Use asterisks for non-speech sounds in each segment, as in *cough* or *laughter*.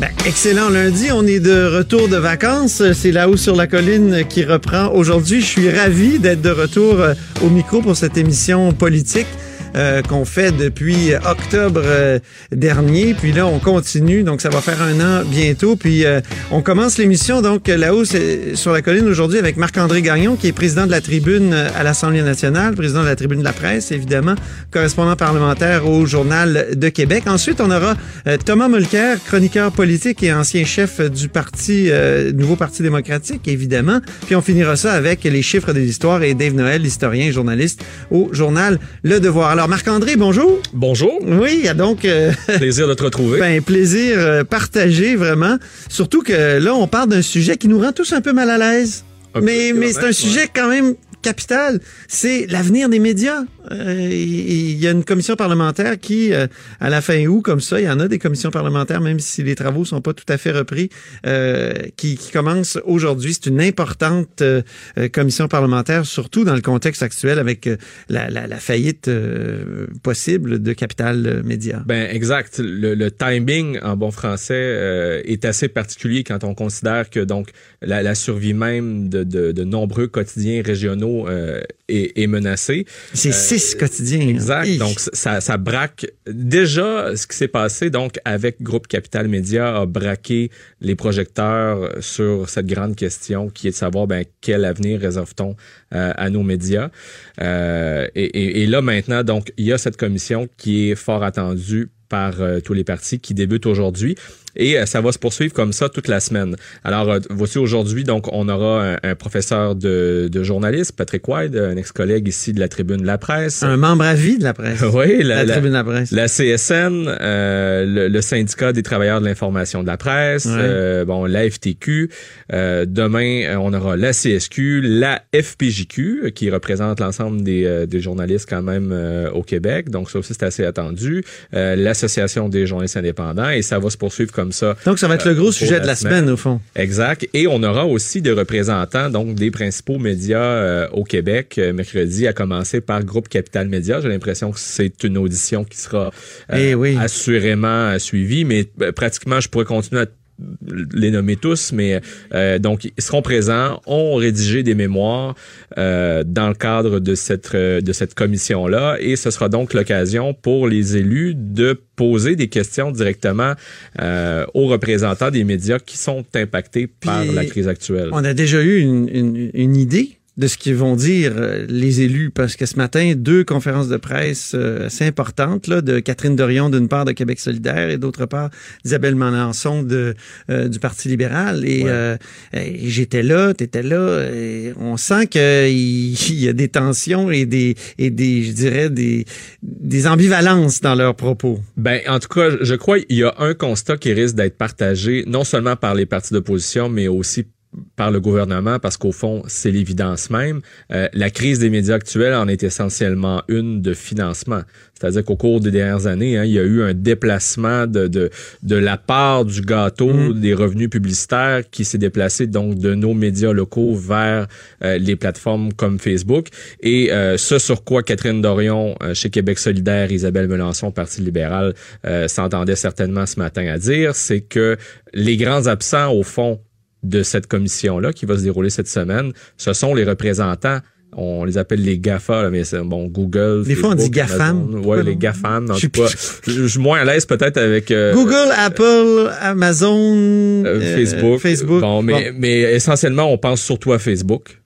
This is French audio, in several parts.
Ben, excellent lundi, on est de retour de vacances. C'est là-haut sur la colline qui reprend aujourd'hui. Je suis ravi d'être de retour euh, au micro pour cette émission politique. Euh, qu'on fait depuis octobre euh, dernier. Puis là, on continue, donc ça va faire un an bientôt. Puis euh, on commence l'émission donc là-haut sur la colline aujourd'hui avec Marc-André Gagnon, qui est président de la tribune à l'Assemblée nationale, président de la tribune de la presse, évidemment, correspondant parlementaire au Journal de Québec. Ensuite, on aura Thomas Mulcair, chroniqueur politique et ancien chef du parti Nouveau Parti démocratique, évidemment. Puis on finira ça avec les chiffres de l'histoire et Dave Noël, historien et journaliste au Journal Le Devoir. Alors, Marc-André, bonjour. Bonjour. Oui, donc... Euh, *laughs* plaisir de te retrouver. *laughs* Ben, plaisir euh, partagé, vraiment. Surtout que là, on parle d'un sujet qui nous rend tous un peu mal à l'aise. Mais, mais c'est un sujet quand même capital, c'est l'avenir des médias. Euh, il y a une commission parlementaire qui, euh, à la fin août, comme ça, il y en a des commissions parlementaires, même si les travaux sont pas tout à fait repris, euh, qui, qui commence aujourd'hui. C'est une importante commission parlementaire, surtout dans le contexte actuel avec la, la, la, faillite possible de Capital Média. Ben exact. Le, le timing en bon français est assez particulier quand on considère que donc la, la survie même de, de, de nombreux quotidiens régionaux euh, est, menacé. C'est euh. Exact. Donc, ça, ça braque. Déjà, ce qui s'est passé, donc, avec Groupe Capital Média, a braqué les projecteurs sur cette grande question qui est de savoir, ben, quel avenir réserve-t-on euh, à nos médias. et, et, là, maintenant, donc, il y a cette commission qui est fort attendue par tous les partis qui débute aujourd'hui et euh, ça va se poursuivre comme ça toute la semaine. Alors, euh, voici aujourd'hui, donc, on aura un, professeur de, de journalisme, Patrick White, un ex-collègue ici de la Tribune de la Presse. Un membre à vie de la presse. *laughs* oui, la, Tribune de la Presse. La CSN, euh, le, syndicat des travailleurs de l'information de la presse, bon, la FTQ. demain, on aura la CSQ, la FPJQ, qui représente l'ensemble des, des journalistes quand même au Québec. Donc, ça aussi, c'est assez attendu. L'Association des journalistes indépendants. Et ça va se poursuivre comme ça. Donc, ça va être le gros euh, sujet de la semaine. au fond. Exact. Et on aura aussi des représentants donc des principaux médias euh, au Québec euh, mercredi, à commencer par Groupe Capital Média. J'ai l'impression que c'est une audition qui sera eh assurément suivie, mais pratiquement, je pourrais continuer à les nommer tous, mais euh, donc ils seront présents, ont rédigé des mémoires euh, dans le cadre de cette euh, de cette commission là, et ce sera donc l'occasion pour les élus de poser des questions directement aux représentants des médias qui sont impactés par la crise actuelle. On a déjà eu une, une, une idée de ce qu'ils vont dire euh, les élus parce que ce matin deux conférences de presse euh, assez importantes là, de Catherine Dorion d'une part de Québec solidaire et d'autre part d'Isabelle Melançon de euh, du Parti libéral et, j'étais là, tu étais là et on sent qu'il *laughs* il y a des tensions et des et des je dirais des des ambivalences dans leurs propos. Ben en tout cas, je crois qu'il y a un constat qui risque d'être partagé non seulement par les partis d'opposition mais aussi par le gouvernement parce qu'au fond, c'est l'évidence même. Euh, la crise des médias actuels en est essentiellement une de financement. C'est-à-dire qu'au cours des dernières années, hein, il y a eu un déplacement de, de, de la part du gâteau mm. des revenus publicitaires qui s'est déplacé donc de nos médias locaux vers euh, les plateformes comme Facebook. Et euh, ce sur quoi Catherine Dorion chez Québec solidaire, Isabelle Melançon, Parti libéral, s'entendait certainement ce matin à dire, c'est que les grands absents, au fond, de cette commission-là qui va se dérouler cette semaine, ce sont les représentants on les appelle les GAFA, mais c'est bon, Google. Des fois, on dit GAFAM. Oui, les GAFAM. En tout cas, je suis moins à l'aise peut-être avec. Euh, Google, Apple, Amazon, euh, euh, Facebook. Facebook. Bon, mais, mais essentiellement, on pense surtout à Facebook.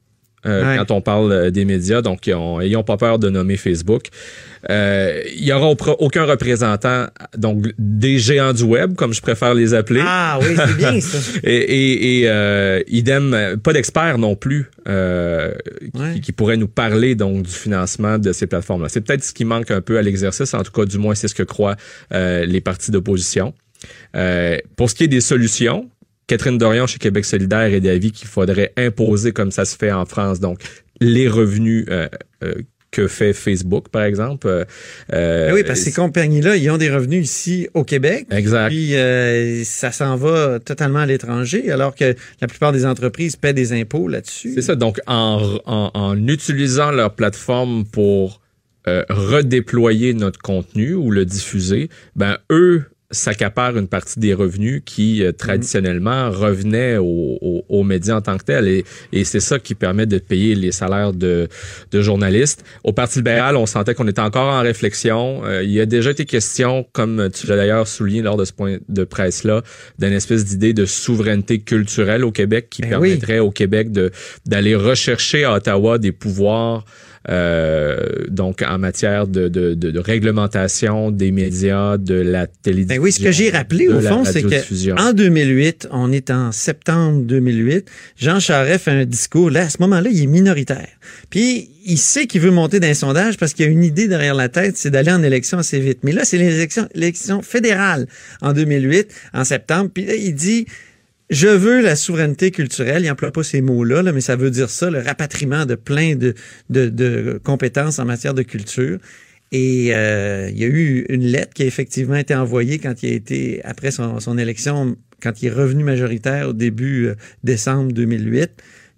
Quand on parle des médias. Donc, ayons pas peur de nommer Facebook. Euh, il y aura aucun représentant donc des géants du web, comme je préfère les appeler. Ah oui, c'est bien *laughs* ça. et, et, euh, idem, pas d'experts non plus euh, qui, qui, pourraient nous parler donc du financement de ces plateformes-là. C'est peut-être ce qui manque un peu à l'exercice. En tout cas, du moins, c'est ce que croient les partis d'opposition. pour ce qui est des solutions, Catherine Dorion chez Québec solidaire est d'avis qu'il faudrait imposer comme ça se fait en France, donc les revenus euh, euh, que fait Facebook, par exemple. Euh, ben oui, parce que ces compagnies-là, ils ont des revenus ici au Québec. Exact. Puis euh, ça s'en va totalement à l'étranger, alors que la plupart des entreprises paient des impôts là-dessus. C'est ça. Donc, en, en, en, utilisant leur plateforme pour euh, redéployer notre contenu ou le diffuser, ben eux s'accapare une partie des revenus qui euh, traditionnellement revenaient aux, aux, médias en tant que tels et, et c'est ça qui permet de payer les salaires de, de journalistes. Au Parti libéral, on sentait qu'on était encore en réflexion. Euh, il y a déjà été question, comme tu l'as d'ailleurs souligné lors de ce point de presse-là, d'une espèce d'idée de souveraineté culturelle au Québec qui Ben permettrait au Québec de d'aller rechercher à Ottawa des pouvoirs donc en matière de, de, de, de, réglementation des médias, de la télévision. Ben oui, ce que j'ai rappelé au fond, c'est que en 2008, on est en septembre 2008, Jean Charest fait un discours. Là, à ce moment-là, il est minoritaire. Puis il sait qu'il veut monter d'un sondage parce qu'il y a une idée derrière la tête, c'est d'aller en élection assez vite. Mais là, c'est l'élection, l'élection fédérale en 2008, en septembre. Puis là, il dit je veux la souveraineté culturelle. Il n'emploie pas ces mots-là, là, mais ça veut dire ça, le rapatriement de plein de, compétences en matière de culture. Et euh, il y a eu une lettre qui a effectivement été envoyée quand il a été, après son, son élection, quand il est revenu majoritaire au début euh, décembre 2008,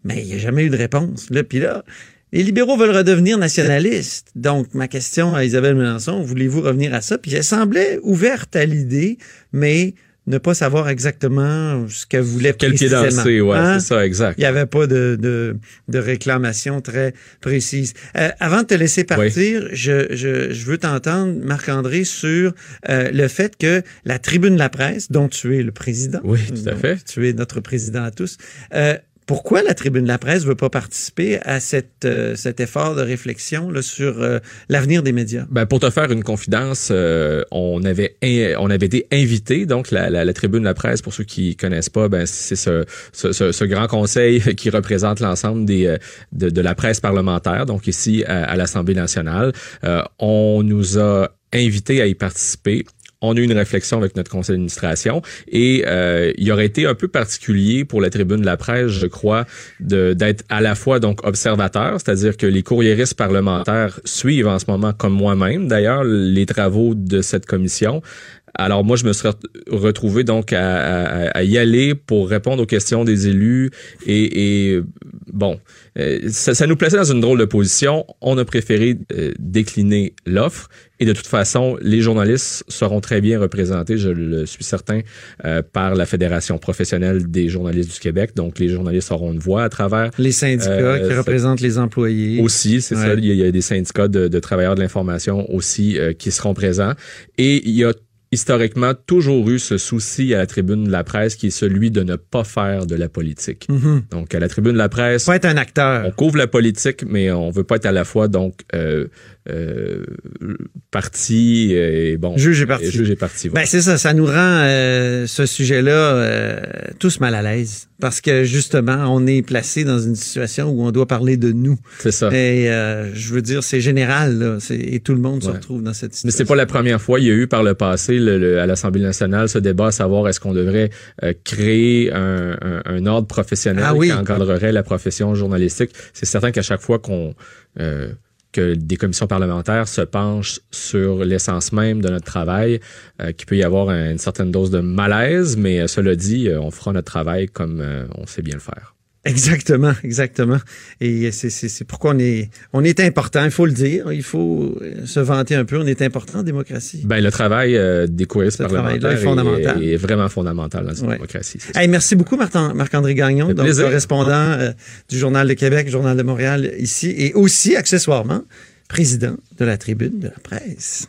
mais il n'y a jamais eu de réponse. Là, puis là, les libéraux veulent redevenir nationalistes. Donc, ma question à Isabelle Melançon, voulez-vous revenir à ça? Puis elle semblait ouverte à l'idée, mais ne pas savoir exactement ce qu'elle voulait Quel pied danser, ouais, hein? c'est ça, exact. Il n'y avait pas de, de, de, réclamation très précise. Euh, avant de te laisser partir, oui. je, je, je, veux t'entendre, Marc-André, sur euh, le fait que la tribune de la presse, dont tu es le président, oui, tout à fait. tu es notre président à tous, euh, pourquoi la tribune de la presse ne veut pas participer à euh, cet effort de réflexion là, sur euh, l'avenir des médias? Ben, pour te faire une confidence, euh, on, avait on avait été invité, donc la, tribune de la presse, pour ceux qui connaissent pas, ben, c'est ce, ce, ce, grand conseil *laughs* qui représente l'ensemble de, la presse parlementaire, donc ici à, à l'Assemblée nationale. on nous a invités à y participer on a eu une réflexion avec notre conseil d'administration et euh, il aurait été un peu particulier pour la tribune de la presse, je crois, d'être à la fois donc observateur, c'est-à-dire que les courriéristes parlementaires suivent en ce moment, comme moi-même d'ailleurs, les travaux de cette commission. Alors moi, je me serais retrouvé donc à, à, à, y aller pour répondre aux questions des élus et, et bon, ça, ça, nous plaçait dans une drôle de position. On a préféré euh, décliner l'offre et de toute façon, les journalistes seront très bien représentés, je le suis certain, euh, par la Fédération professionnelle des journalistes du Québec. Donc, les journalistes auront une voix à travers. Les syndicats euh, qui représentent les employés. Aussi, c'est ouais. ça. Il y, a, il y, a, des syndicats de, de travailleurs de l'information aussi euh, qui seront présents. Et il y a historiquement toujours eu ce souci à la tribune de la presse qui est celui de ne pas faire de la politique. Mm -hmm. Donc à la tribune de la presse, faut être un acteur. On couvre la politique, mais on veut pas être à la fois donc euh, euh, parti et bon juge et parti. Juge et parti. Voilà. Ben c'est ça, ça nous rend euh, ce sujet-là tous mal à l'aise parce que justement on est placé dans une situation où on doit parler de nous. C'est ça. Et je veux dire c'est général là, et tout le monde ouais. se retrouve dans cette situation. Mais c'est pas la première fois. Il y a eu par le passé le, le, à l'Assemblée nationale ce débat à savoir est-ce qu'on devrait euh, créer un, un, un, ordre professionnel ah, oui. qui encadrerait la profession journalistique. C'est certain qu'à chaque fois qu'on euh, que des commissions parlementaires se penchent sur l'essence même de notre travail, euh, qu'il peut y avoir une certaine dose de malaise, mais cela dit, on fera notre travail comme on sait bien le faire. Exactement, exactement. Et c'est pourquoi on est, on est important, il faut le dire, il faut se vanter un peu, on est important en démocratie. Ben, le travail euh, des couristes parlementaires est, fondamental. Est, est, vraiment fondamental dans une ouais. démocratie. Hey, merci beaucoup Marc-André Gagnon, donc correspondant euh, du Journal de Québec, Journal de Montréal ici, et aussi accessoirement président de la tribune de la presse.